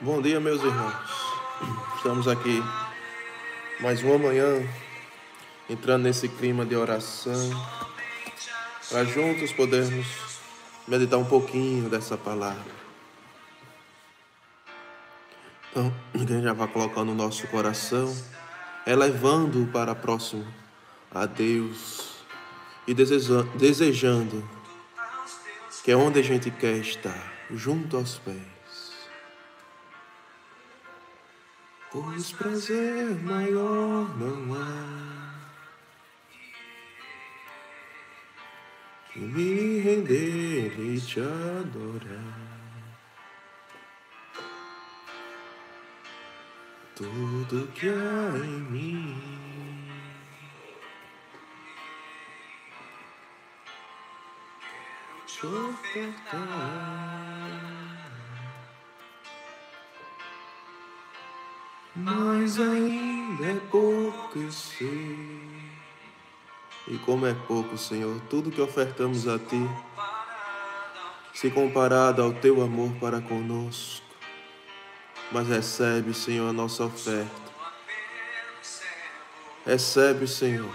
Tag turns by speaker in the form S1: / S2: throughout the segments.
S1: Bom dia, meus irmãos. Estamos aqui mais uma manhã entrando nesse clima de oração para juntos podermos meditar um pouquinho dessa palavra. Então, gente já vai colocando no nosso coração, elevando-o para próximo a Deus e desejando que é onde a gente quer estar, junto aos pés. Pois prazer maior não há que me render e te adorar. Tudo que há em mim. Mas ainda é pouco eu sei. E como é pouco, Senhor, tudo que ofertamos a Ti, se comparado ao Teu amor para conosco. Mas recebe, Senhor, a nossa oferta. Recebe, Senhor,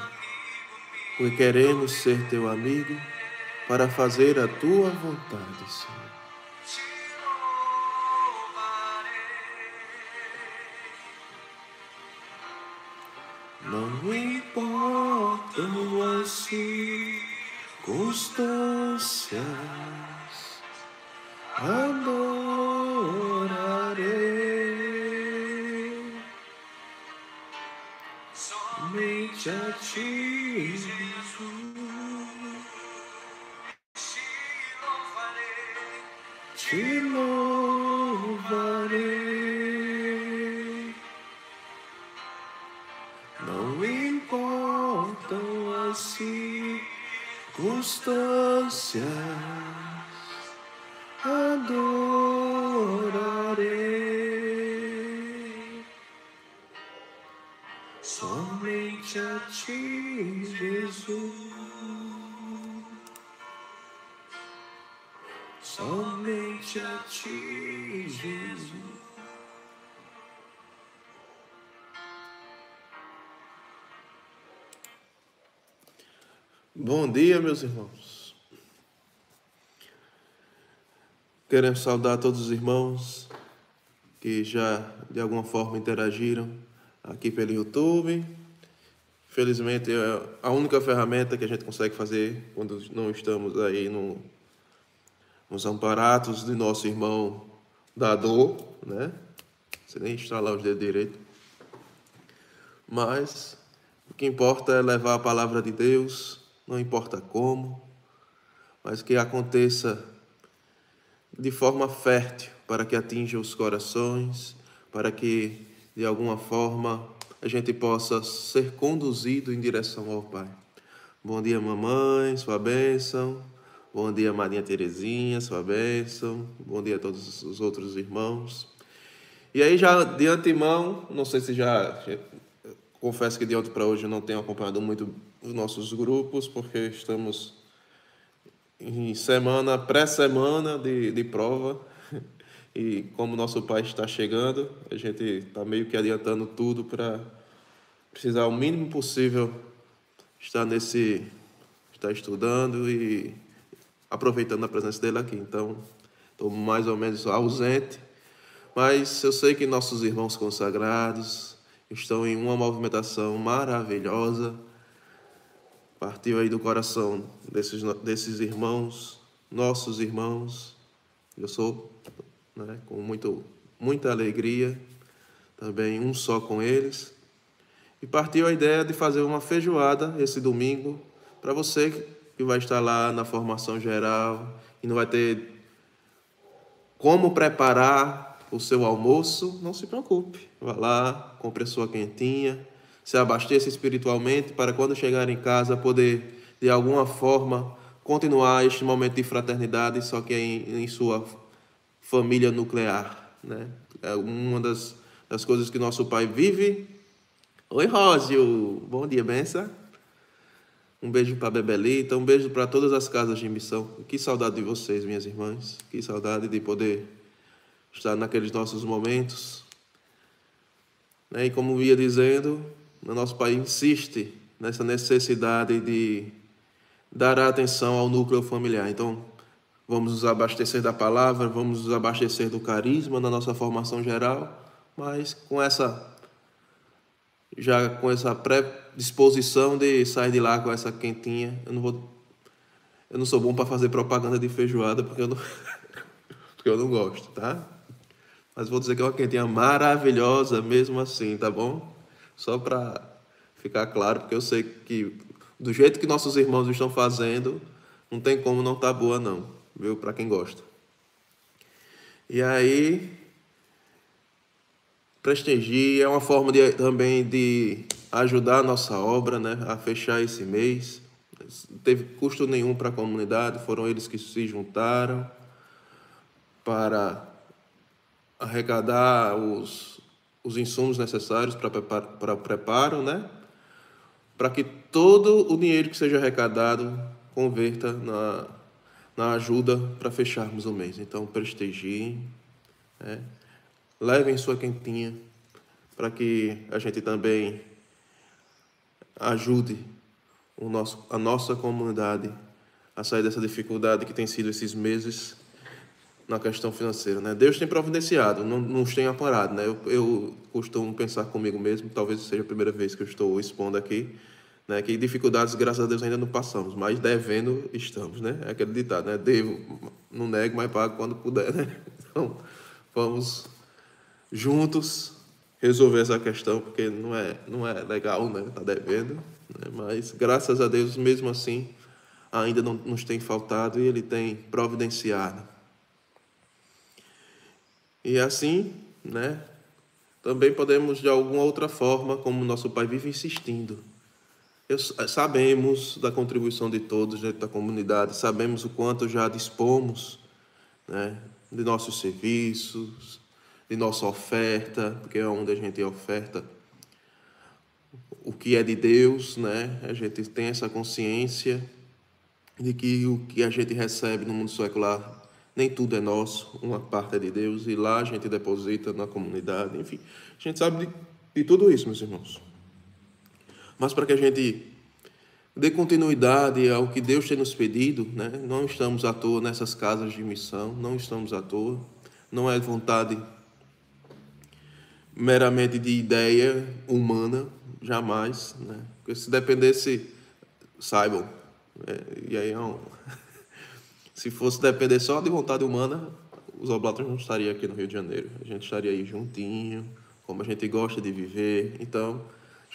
S1: porque queremos ser Teu amigo para fazer a tua vontade, Senhor. Não importam as circunstâncias, adorarei somente a ti, te louvarei. Não importam as circunstâncias, adorarei somente a ti, Jesus. Jesus. Bom dia, meus irmãos. Queremos saudar todos os irmãos que já de alguma forma interagiram aqui pelo YouTube. Felizmente é a única ferramenta que a gente consegue fazer quando não estamos aí no nos amparatos de nosso irmão Dador, né? Você nem estralar os dedos direito. Mas o que importa é levar a palavra de Deus, não importa como, mas que aconteça de forma fértil para que atinja os corações, para que de alguma forma a gente possa ser conduzido em direção ao Pai. Bom dia, mamãe, sua bênção. Bom dia, Marinha Terezinha, sua bênção. Bom dia a todos os outros irmãos. E aí, já de antemão, não sei se já. Confesso que de ontem para hoje eu não tenho acompanhado muito os nossos grupos, porque estamos em semana, pré-semana de, de prova. E como nosso pai está chegando, a gente está meio que adiantando tudo para precisar o mínimo possível estar nesse. estar estudando e aproveitando a presença dele aqui. Então, estou mais ou menos ausente, mas eu sei que nossos irmãos consagrados estão em uma movimentação maravilhosa. Partiu aí do coração desses, desses irmãos, nossos irmãos. Eu sou né, com muito, muita alegria, também um só com eles. E partiu a ideia de fazer uma feijoada esse domingo para você que vai estar lá na formação geral e não vai ter como preparar o seu almoço, não se preocupe. Vá lá, compre a sua quentinha, se abasteça espiritualmente para quando chegar em casa poder, de alguma forma, continuar este momento de fraternidade, só que em, em sua família nuclear. Né? É uma das, das coisas que nosso pai vive. Oi, Rósio! Bom dia, benção. Um beijo para Bebelita, um beijo para todas as casas de missão. Que saudade de vocês, minhas irmãs. Que saudade de poder estar naqueles nossos momentos. Né? E como ia dizendo, o nosso país insiste nessa necessidade de dar atenção ao núcleo familiar. Então, vamos nos abastecer da palavra, vamos nos abastecer do carisma na nossa formação geral, mas com essa já com essa predisposição de sair de lá com essa quentinha. Eu não vou eu não sou bom para fazer propaganda de feijoada porque eu não porque eu não gosto, tá? Mas vou dizer que é uma quentinha maravilhosa mesmo assim, tá bom? Só para ficar claro, porque eu sei que do jeito que nossos irmãos estão fazendo, não tem como não tá boa não, viu? Para quem gosta. E aí, prestigie, é uma forma de, também de ajudar a nossa obra né, a fechar esse mês. Não teve custo nenhum para a comunidade, foram eles que se juntaram para arrecadar os, os insumos necessários para, para, para o preparo, né? para que todo o dinheiro que seja arrecadado converta na, na ajuda para fecharmos o mês. Então, prestigiem, né? levem sua quentinha para que a gente também ajude o nosso, a nossa comunidade a sair dessa dificuldade que tem sido esses meses na questão financeira. Né? Deus tem providenciado, não nos tem aparado. Né? Eu, eu costumo pensar comigo mesmo, talvez seja a primeira vez que eu estou expondo aqui, né? que dificuldades, graças a Deus, ainda não passamos, mas devendo estamos. Né? É aquele ditado, né? devo, não nego, mas pago quando puder. Né? Então, vamos juntos resolver essa questão, porque não é, não é legal, né? Tá devendo, né? mas graças a Deus, mesmo assim, ainda não nos tem faltado e Ele tem providenciado. E assim, né? Também podemos, de alguma outra forma, como nosso Pai vive insistindo, eu, sabemos da contribuição de todos dentro da comunidade, sabemos o quanto já dispomos né, de nossos serviços, de nossa oferta, porque é onde a gente oferta o que é de Deus, né? A gente tem essa consciência de que o que a gente recebe no mundo secular nem tudo é nosso, uma parte é de Deus e lá a gente deposita na comunidade, enfim. A gente sabe de, de tudo isso, meus irmãos. Mas para que a gente dê continuidade ao que Deus tem nos pedido, né? Não estamos à toa nessas casas de missão, não estamos à toa. Não é vontade meramente de ideia humana, jamais. Né? Porque se dependesse, saibam, né? e aí é um... se fosse depender só de vontade humana, os oblatos não estariam aqui no Rio de Janeiro. A gente estaria aí juntinho, como a gente gosta de viver. Então,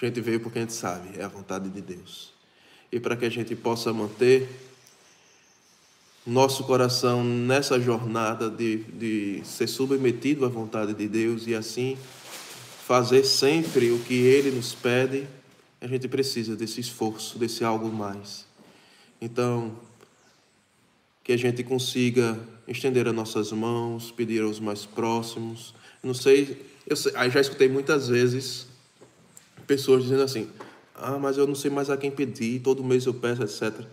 S1: a gente veio porque a gente sabe, é a vontade de Deus. E para que a gente possa manter nosso coração nessa jornada de, de ser submetido à vontade de Deus e assim fazer sempre o que Ele nos pede, a gente precisa desse esforço, desse algo mais. Então, que a gente consiga estender as nossas mãos, pedir aos mais próximos. Não sei, eu sei, já escutei muitas vezes pessoas dizendo assim: ah, mas eu não sei mais a quem pedir, todo mês eu peço, etc.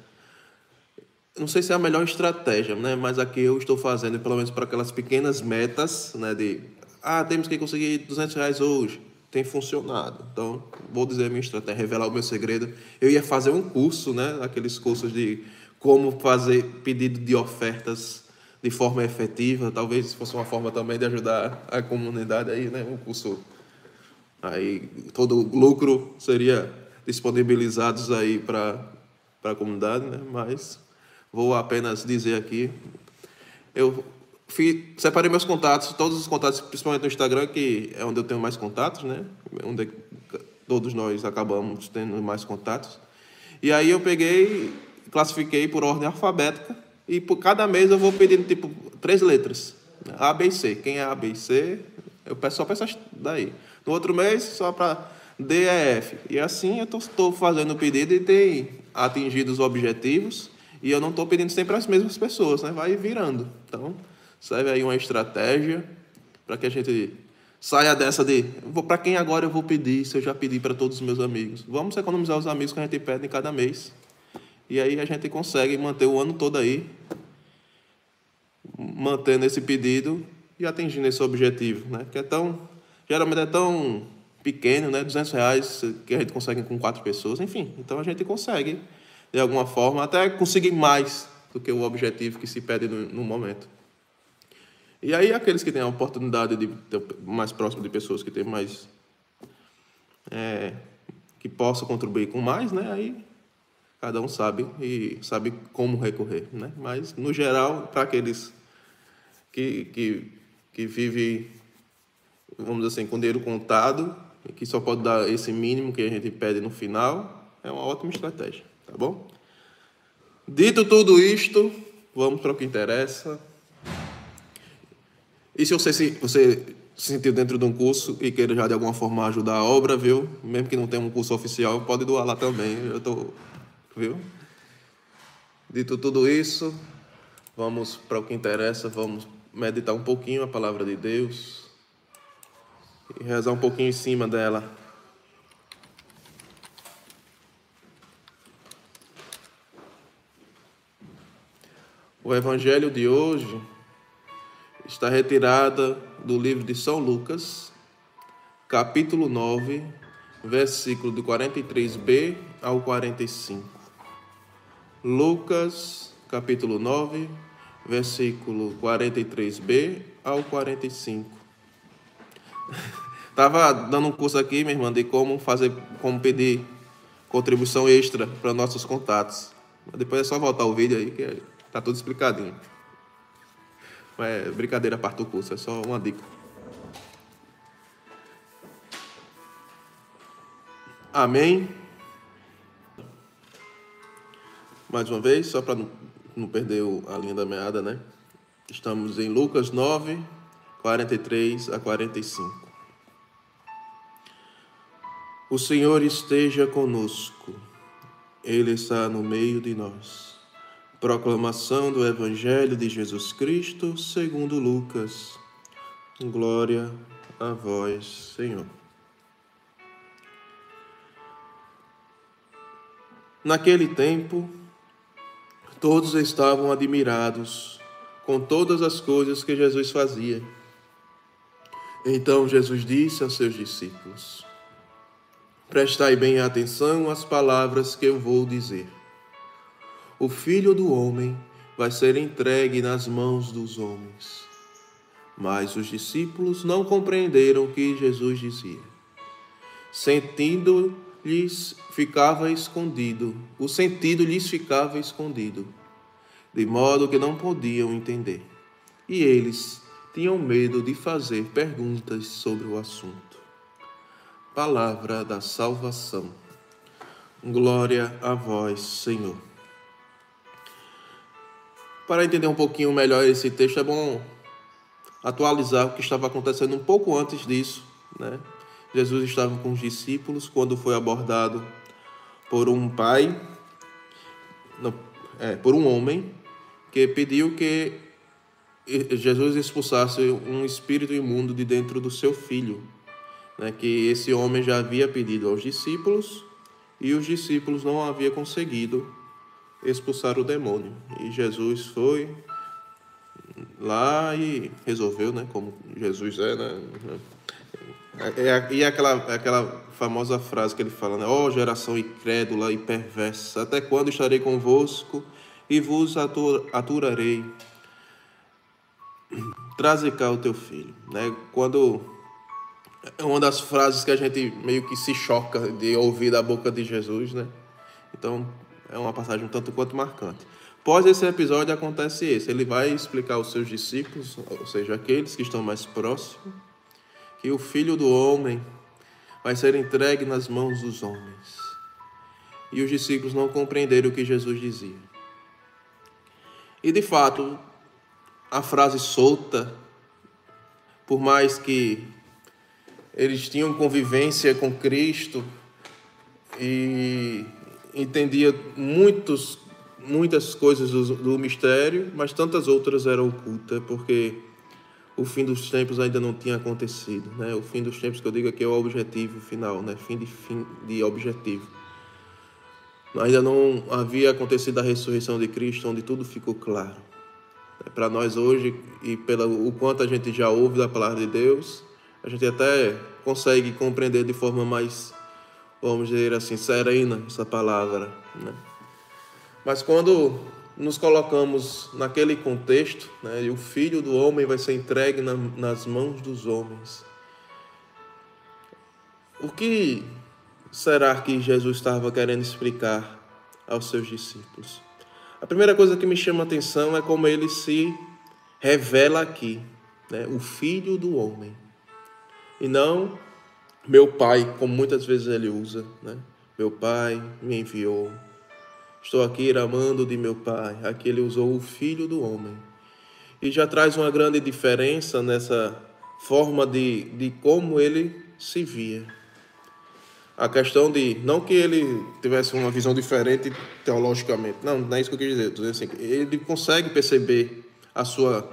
S1: Não sei se é a melhor estratégia, né? mas a que eu estou fazendo, pelo menos para aquelas pequenas metas, né? de ah, temos que conseguir 200 reais hoje. Tem funcionado. Então, vou dizer a minha estratégia, revelar o meu segredo. Eu ia fazer um curso, né? Aqueles cursos de como fazer pedido de ofertas de forma efetiva. Talvez fosse uma forma também de ajudar a comunidade aí, né? Um curso. Aí, todo o lucro seria disponibilizados aí para a comunidade, né? Mas vou apenas dizer aqui, eu separei meus contatos, todos os contatos, principalmente no Instagram, que é onde eu tenho mais contatos, né? Onde todos nós acabamos tendo mais contatos. E aí eu peguei, classifiquei por ordem alfabética e por cada mês eu vou pedindo tipo três letras. A, B e C. Quem é A, B e C, eu peço só para daí. No outro mês, só para D, E, F. E assim eu estou fazendo o pedido e tem atingido os objetivos. E eu não estou pedindo sempre as mesmas pessoas, né? Vai virando. Então, Serve aí uma estratégia para que a gente saia dessa de para quem agora eu vou pedir se eu já pedi para todos os meus amigos. Vamos economizar os amigos que a gente pede em cada mês. E aí a gente consegue manter o ano todo aí, mantendo esse pedido e atingindo esse objetivo, né? Que é tão, geralmente é tão pequeno, né? 200 reais que a gente consegue com quatro pessoas, enfim. Então a gente consegue, de alguma forma, até conseguir mais do que o objetivo que se pede no, no momento. E aí aqueles que têm a oportunidade de ter mais próximo de pessoas que têm mais é, que possam contribuir com mais, né? Aí cada um sabe e sabe como recorrer, né? Mas no geral, para aqueles que, que, que vivem, vamos dizer assim, com dinheiro contado, que só pode dar esse mínimo que a gente pede no final, é uma ótima estratégia, tá bom? Dito tudo isto, vamos para o que interessa. E se você se, você se sentir dentro de um curso e queira já de alguma forma ajudar a obra, viu? Mesmo que não tenha um curso oficial, pode doar lá também. Eu tô, viu? Dito tudo isso, vamos para o que interessa, vamos meditar um pouquinho a palavra de Deus e rezar um pouquinho em cima dela. O evangelho de hoje está retirada do livro de São Lucas, capítulo 9, versículo do 43b ao 45. Lucas, capítulo 9, versículo 43b ao 45. Estava dando um curso aqui, minha irmã, de como fazer, como pedir contribuição extra para nossos contatos. Depois é só voltar o vídeo aí que está tudo explicadinho. É brincadeira a parte do curso, é só uma dica. Amém. Mais uma vez, só para não, não perder a linha da meada, né? Estamos em Lucas 9, 43 a 45. O Senhor esteja conosco, Ele está no meio de nós. Proclamação do Evangelho de Jesus Cristo, segundo Lucas. Glória a vós, Senhor. Naquele tempo, todos estavam admirados com todas as coisas que Jesus fazia. Então Jesus disse aos seus discípulos: Prestai bem atenção às palavras que eu vou dizer o filho do homem vai ser entregue nas mãos dos homens. Mas os discípulos não compreenderam o que Jesus dizia. Sentindo-lhes ficava escondido, o sentido lhes ficava escondido, de modo que não podiam entender. E eles tinham medo de fazer perguntas sobre o assunto. Palavra da salvação. Glória a vós, Senhor. Para entender um pouquinho melhor esse texto, é bom atualizar o que estava acontecendo um pouco antes disso. Né? Jesus estava com os discípulos quando foi abordado por um pai, não, é, por um homem, que pediu que Jesus expulsasse um espírito imundo de dentro do seu filho, né, que esse homem já havia pedido aos discípulos e os discípulos não haviam conseguido expulsar o demônio. E Jesus foi lá e resolveu, né? Como Jesus é, né? É, é, e aquela, aquela famosa frase que ele fala, né? Ó oh, geração incrédula e perversa, até quando estarei convosco e vos aturarei? Traze cá o teu filho, né? Quando é uma das frases que a gente meio que se choca de ouvir da boca de Jesus, né? Então, é uma passagem um tanto quanto marcante. Após esse episódio acontece esse. Ele vai explicar aos seus discípulos, ou seja, aqueles que estão mais próximos, que o Filho do Homem vai ser entregue nas mãos dos homens. E os discípulos não compreenderam o que Jesus dizia. E de fato, a frase solta, por mais que eles tinham convivência com Cristo e entendia muitos, muitas coisas do, do mistério, mas tantas outras eram ocultas, porque o fim dos tempos ainda não tinha acontecido, né? O fim dos tempos que eu digo aqui é o objetivo final, né? Fim de fim de objetivo. ainda não havia acontecido a ressurreição de Cristo, onde tudo ficou claro. É, Para nós hoje, e pelo o quanto a gente já ouve da palavra de Deus, a gente até consegue compreender de forma mais, vamos dizer assim, serena essa palavra. Né? Mas quando nos colocamos naquele contexto, né, e o Filho do Homem vai ser entregue na, nas mãos dos homens, o que será que Jesus estava querendo explicar aos seus discípulos? A primeira coisa que me chama a atenção é como ele se revela aqui, né? o Filho do Homem. E não meu Pai, como muitas vezes ele usa. Né? Meu Pai me enviou. Estou aqui amando de meu Pai. Aqui ele usou o Filho do Homem. E já traz uma grande diferença nessa forma de, de como ele se via a questão de não que ele tivesse uma visão diferente teologicamente, não, não é isso que eu quis dizer. Assim, ele consegue perceber a sua,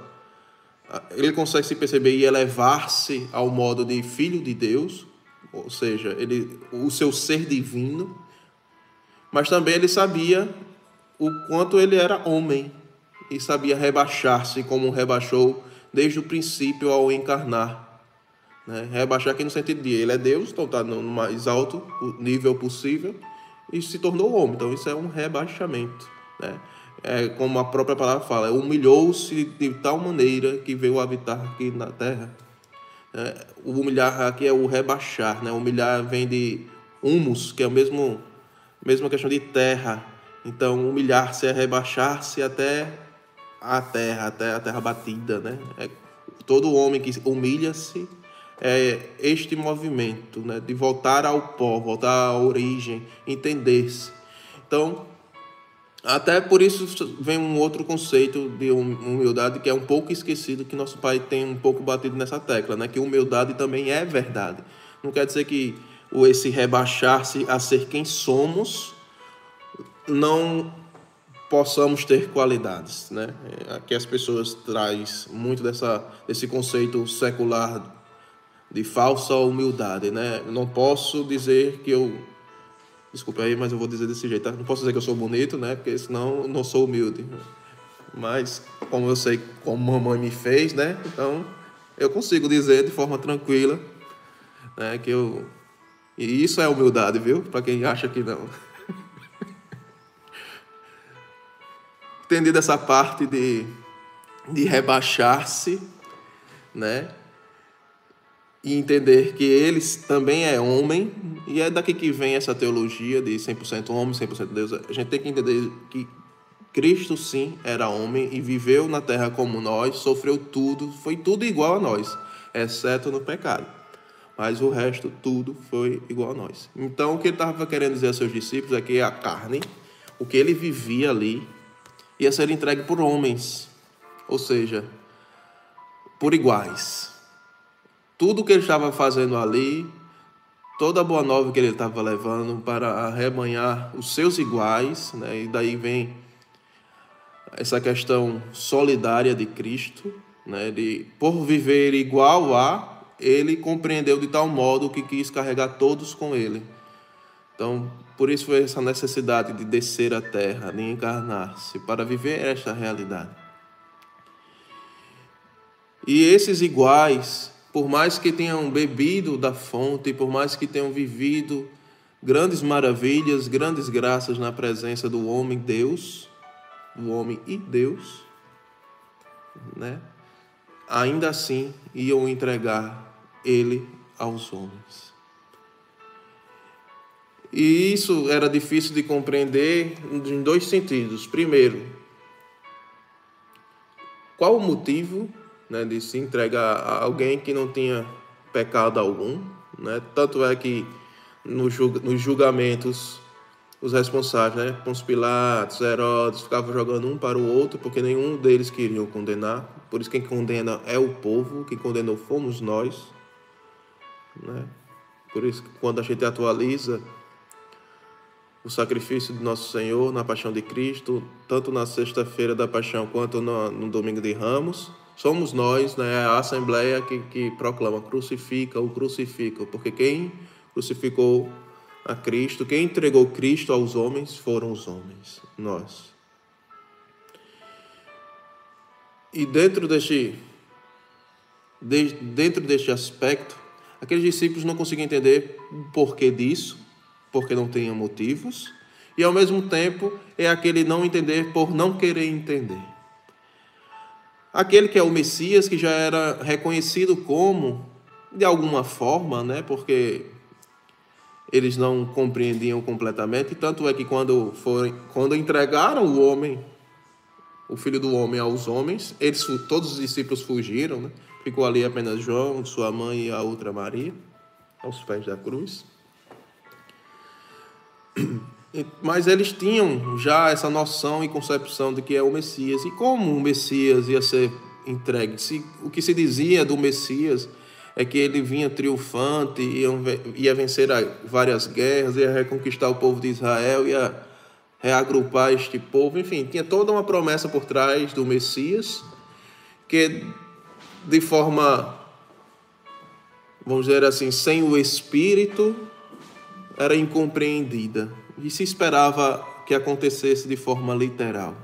S1: ele consegue se perceber e elevar-se ao modo de filho de Deus, ou seja, ele, o seu ser divino, mas também ele sabia o quanto ele era homem e sabia rebaixar-se como rebaixou desde o princípio ao encarnar né? Rebaixar aqui no sentido de ele é Deus, então está no mais alto nível possível e se tornou homem. Então isso é um rebaixamento. Né? É, como a própria palavra fala, humilhou-se de tal maneira que veio habitar aqui na terra. É, o humilhar aqui é o rebaixar, né? Humilhar vem de humus, que é a mesmo, mesma questão de terra. Então, humilhar-se é rebaixar-se até a terra, até a terra batida, né? É, todo homem que humilha-se é, este movimento né, de voltar ao pó, voltar à origem, entender-se. Então, até por isso vem um outro conceito de humildade que é um pouco esquecido, que nosso pai tem um pouco batido nessa tecla, né? que humildade também é verdade. Não quer dizer que esse rebaixar-se a ser quem somos não possamos ter qualidades, né? Aqui as pessoas traz muito dessa desse conceito secular de falsa humildade, né? não posso dizer que eu desculpe aí, mas eu vou dizer desse jeito, tá? Não posso dizer que eu sou bonito, né? Porque senão eu não sou humilde. Mas como eu sei como mamãe me fez, né? Então eu consigo dizer de forma tranquila, né, que eu e isso é humildade, viu? Para quem acha que não. Entendido essa parte de de rebaixar-se, né? E entender que ele também é homem, e é daqui que vem essa teologia de 100% homem, 100% Deus. A gente tem que entender que Cristo sim era homem e viveu na terra como nós, sofreu tudo, foi tudo igual a nós, exceto no pecado. Mas o resto, tudo foi igual a nós. Então, o que ele estava querendo dizer aos seus discípulos é que a carne, o que ele vivia ali, ia ser entregue por homens, ou seja, por iguais tudo que ele estava fazendo ali, toda a boa nova que ele estava levando para arrebanhar os seus iguais, né? e daí vem essa questão solidária de Cristo, né? de por viver igual a, ele compreendeu de tal modo que quis carregar todos com ele. Então, por isso foi essa necessidade de descer à terra, de encarnar-se, para viver esta realidade. E esses iguais por mais que tenham bebido da fonte, por mais que tenham vivido grandes maravilhas, grandes graças na presença do homem Deus, do homem e Deus, né? Ainda assim iam entregar ele aos homens. E isso era difícil de compreender em dois sentidos. Primeiro, qual o motivo né, de se entregar a alguém que não tinha pecado algum. Né? Tanto é que no julga, nos julgamentos os responsáveis, né, Pons Pilatos, Herodes, ficavam jogando um para o outro porque nenhum deles queriam condenar. Por isso quem condena é o povo, quem condenou fomos nós. Né? Por isso que quando a gente atualiza o sacrifício do nosso Senhor na paixão de Cristo, tanto na sexta-feira da paixão quanto no, no domingo de Ramos, somos nós, né, a Assembleia que, que proclama crucifica o crucifica, porque quem crucificou a Cristo, quem entregou Cristo aos homens foram os homens, nós. E dentro deste, de, dentro deste aspecto, aqueles discípulos não conseguiam entender o porquê disso, porque não tinham motivos, e ao mesmo tempo é aquele não entender por não querer entender. Aquele que é o Messias, que já era reconhecido como, de alguma forma, né, porque eles não compreendiam completamente, tanto é que quando, foram, quando entregaram o homem o filho do homem aos homens. Eles, todos os discípulos fugiram, né? ficou ali apenas João, sua mãe e a outra Maria, aos pés da cruz. Mas eles tinham já essa noção e concepção de que é o Messias. E como o Messias ia ser entregue? Se, o que se dizia do Messias é que ele vinha triunfante, ia, ia vencer várias guerras, ia reconquistar o povo de Israel, ia reagrupar este povo, enfim, tinha toda uma promessa por trás do Messias, que de forma, vamos dizer assim, sem o Espírito, era incompreendida e se esperava que acontecesse de forma literal.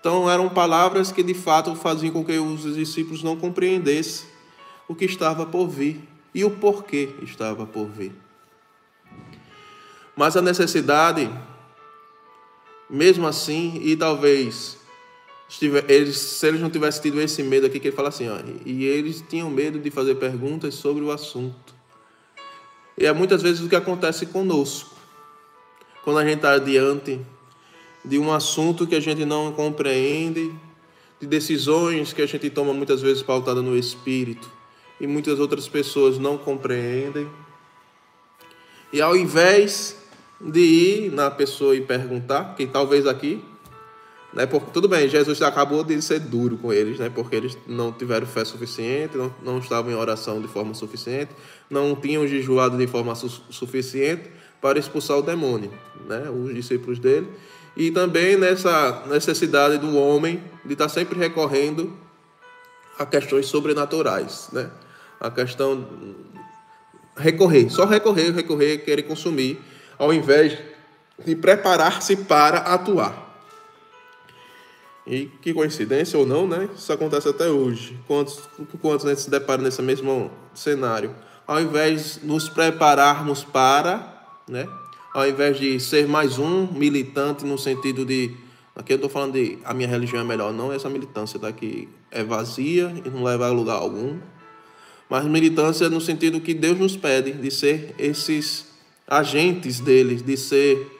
S1: Então eram palavras que de fato faziam com que os discípulos não compreendessem o que estava por vir e o porquê estava por vir. Mas a necessidade mesmo assim, e talvez eles, se eles não tivessem tido esse medo aqui, que ele fala assim, ó, e eles tinham medo de fazer perguntas sobre o assunto. E é muitas vezes o que acontece conosco, quando a gente está diante de um assunto que a gente não compreende, de decisões que a gente toma muitas vezes pautada no espírito, e muitas outras pessoas não compreendem. E ao invés de ir na pessoa e perguntar, que talvez aqui, né, porque, tudo bem, Jesus acabou de ser duro com eles, né, porque eles não tiveram fé suficiente, não, não estavam em oração de forma suficiente, não tinham jejuado de forma su suficiente para expulsar o demônio, né, os discípulos dele, e também nessa necessidade do homem de estar sempre recorrendo a questões sobrenaturais, né, a questão recorrer, só recorrer, recorrer, querer consumir ao invés de preparar-se para atuar. E que coincidência ou não, né? Isso acontece até hoje. Quantos, quantos né, se deparam nesse mesmo cenário? Ao invés de nos prepararmos para, né? Ao invés de ser mais um militante no sentido de. Aqui eu estou falando de a minha religião é melhor, não essa militância daqui é vazia e não leva a lugar algum. Mas militância no sentido que Deus nos pede de ser esses agentes deles, de ser,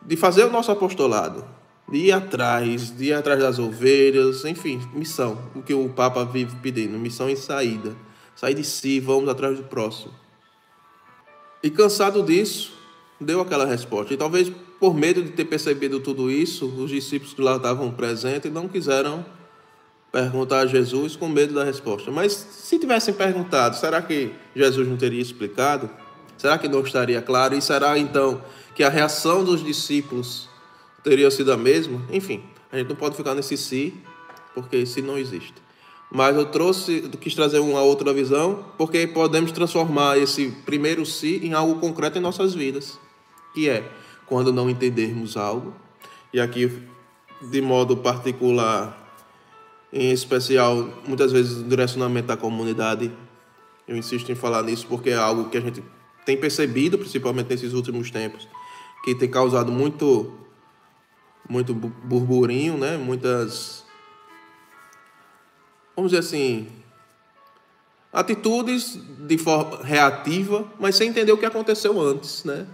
S1: de fazer o nosso apostolado, de ir atrás, de ir atrás das ovelhas, enfim, missão, o que o Papa vive pedindo, missão e saída, sair de si, vamos atrás do próximo. E cansado disso, deu aquela resposta. E talvez por medo de ter percebido tudo isso, os discípulos que lá estavam presentes não quiseram perguntar a Jesus com medo da resposta. Mas se tivessem perguntado, será que Jesus não teria explicado? Será que não estaria claro? E será então que a reação dos discípulos teria sido a mesma? Enfim, a gente não pode ficar nesse si, porque esse não existe. Mas eu trouxe, quis trazer uma outra visão, porque podemos transformar esse primeiro si em algo concreto em nossas vidas, que é quando não entendermos algo, e aqui de modo particular, em especial, muitas vezes o direcionamento da comunidade, eu insisto em falar nisso porque é algo que a gente tem percebido, principalmente nesses últimos tempos, que tem causado muito, muito burburinho, né? Muitas, vamos dizer assim, atitudes de forma reativa, mas sem entender o que aconteceu antes, né?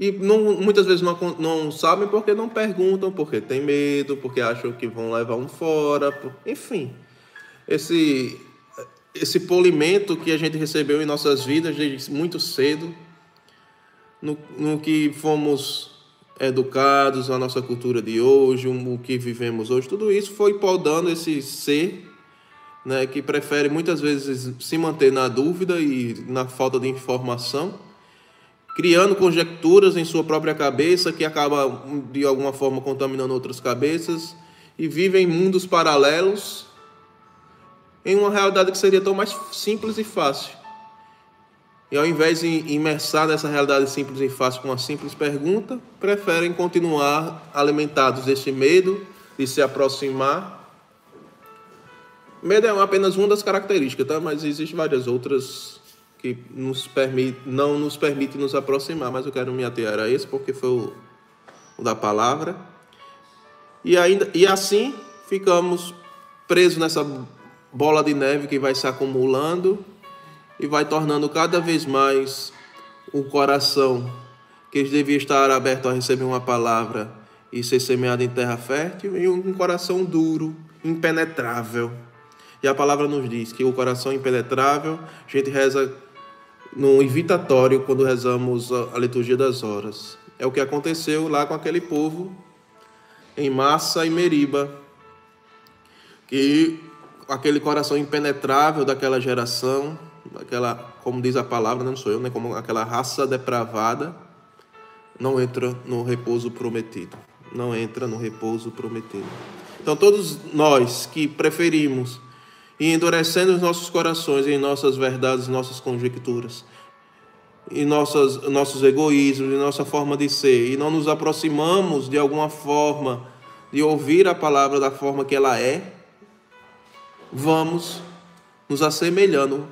S1: E não, muitas vezes não, não sabem porque não perguntam, porque tem medo, porque acham que vão levar um fora, por, enfim. Esse, esse polimento que a gente recebeu em nossas vidas desde muito cedo, no, no que fomos educados, a nossa cultura de hoje, o que vivemos hoje, tudo isso foi podando esse ser né, que prefere muitas vezes se manter na dúvida e na falta de informação, criando conjecturas em sua própria cabeça que acaba de alguma forma contaminando outras cabeças e vive em mundos paralelos em uma realidade que seria tão mais simples e fácil. E ao invés de imersar nessa realidade simples e fácil com uma simples pergunta, preferem continuar alimentados desse medo de se aproximar. Medo é apenas uma das características, tá? Mas existem várias outras que nos permite, não nos permite nos aproximar, mas eu quero me ater a esse porque foi o, o da palavra. E ainda e assim ficamos presos nessa bola de neve que vai se acumulando e vai tornando cada vez mais o coração que devia estar aberto a receber uma palavra e ser semeado em terra fértil e um coração duro, impenetrável. E a palavra nos diz que o coração impenetrável, a gente reza no invitatório quando rezamos a liturgia das horas. É o que aconteceu lá com aquele povo em Massa e Meriba, que aquele coração impenetrável daquela geração aquela, como diz a palavra, não sou eu, né, como aquela raça depravada, não entra no repouso prometido. Não entra no repouso prometido. Então, todos nós que preferimos ir endurecendo os nossos corações em nossas verdades, nossas conjecturas, em nossas, nossos egoísmos, em nossa forma de ser, e não nos aproximamos de alguma forma de ouvir a palavra da forma que ela é, vamos nos assemelhando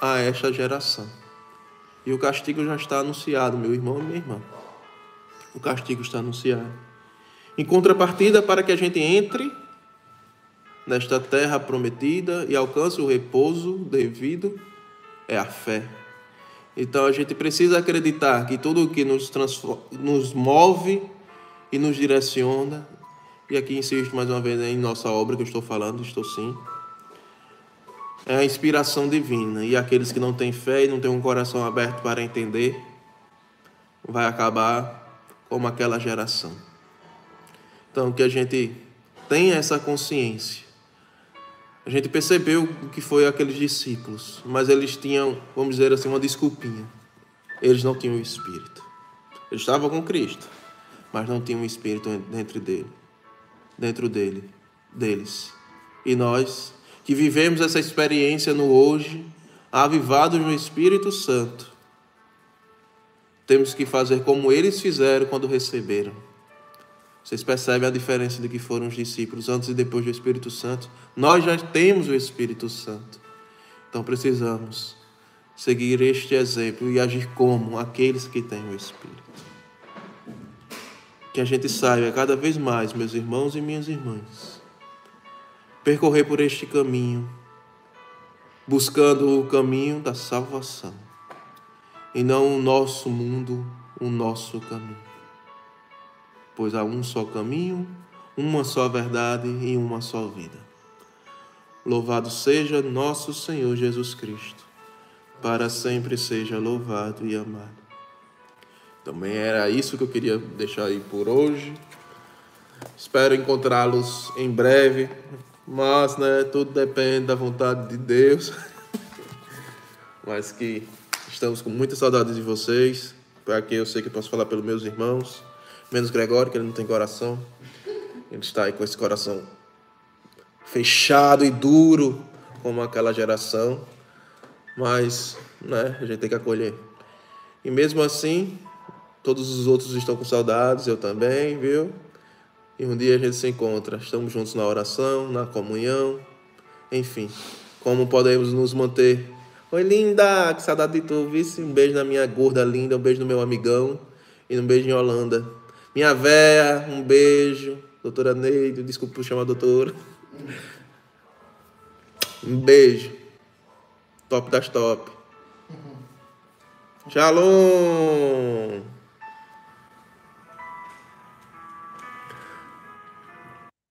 S1: a esta geração. E o castigo já está anunciado, meu irmão e minha irmã. O castigo está anunciado. Em contrapartida, para que a gente entre nesta terra prometida e alcance o repouso devido, é a fé. Então a gente precisa acreditar que tudo o que nos, nos move e nos direciona, e aqui insisto mais uma vez em nossa obra que eu estou falando, estou sim é a inspiração divina. E aqueles que não têm fé e não têm um coração aberto para entender, vai acabar como aquela geração. Então, que a gente tenha essa consciência. A gente percebeu o que foi aqueles discípulos, mas eles tinham, vamos dizer assim, uma desculpinha. Eles não tinham o Espírito. Eles estavam com Cristo, mas não tinham o Espírito dentro dele, dentro dele, deles. E nós que vivemos essa experiência no hoje, avivados no Espírito Santo, temos que fazer como eles fizeram quando receberam. Vocês percebem a diferença de que foram os discípulos antes e depois do Espírito Santo? Nós já temos o Espírito Santo. Então precisamos seguir este exemplo e agir como aqueles que têm o Espírito. Que a gente saiba cada vez mais, meus irmãos e minhas irmãs, percorrer por este caminho, buscando o caminho da salvação, e não o nosso mundo, o nosso caminho. Pois há um só caminho, uma só verdade e uma só vida. Louvado seja nosso Senhor Jesus Cristo, para sempre seja louvado e amado. Também era isso que eu queria deixar aí por hoje. Espero encontrá-los em breve mas, né, tudo depende da vontade de Deus. Mas que estamos com muita saudade de vocês. Para que eu sei que posso falar pelos meus irmãos. Menos Gregório, que ele não tem coração. Ele está aí com esse coração fechado e duro, como aquela geração. Mas, né, a gente tem que acolher. E mesmo assim, todos os outros estão com saudades, eu também, viu? E um dia a gente se encontra, estamos juntos na oração, na comunhão, enfim, como podemos nos manter. Oi, linda, que saudade de tu, vice. Um beijo na minha gorda linda, um beijo no meu amigão e um beijo em Holanda. Minha véia, um beijo. Doutora Neide, desculpa por chamar doutora. Um beijo. Top das top. Shalom!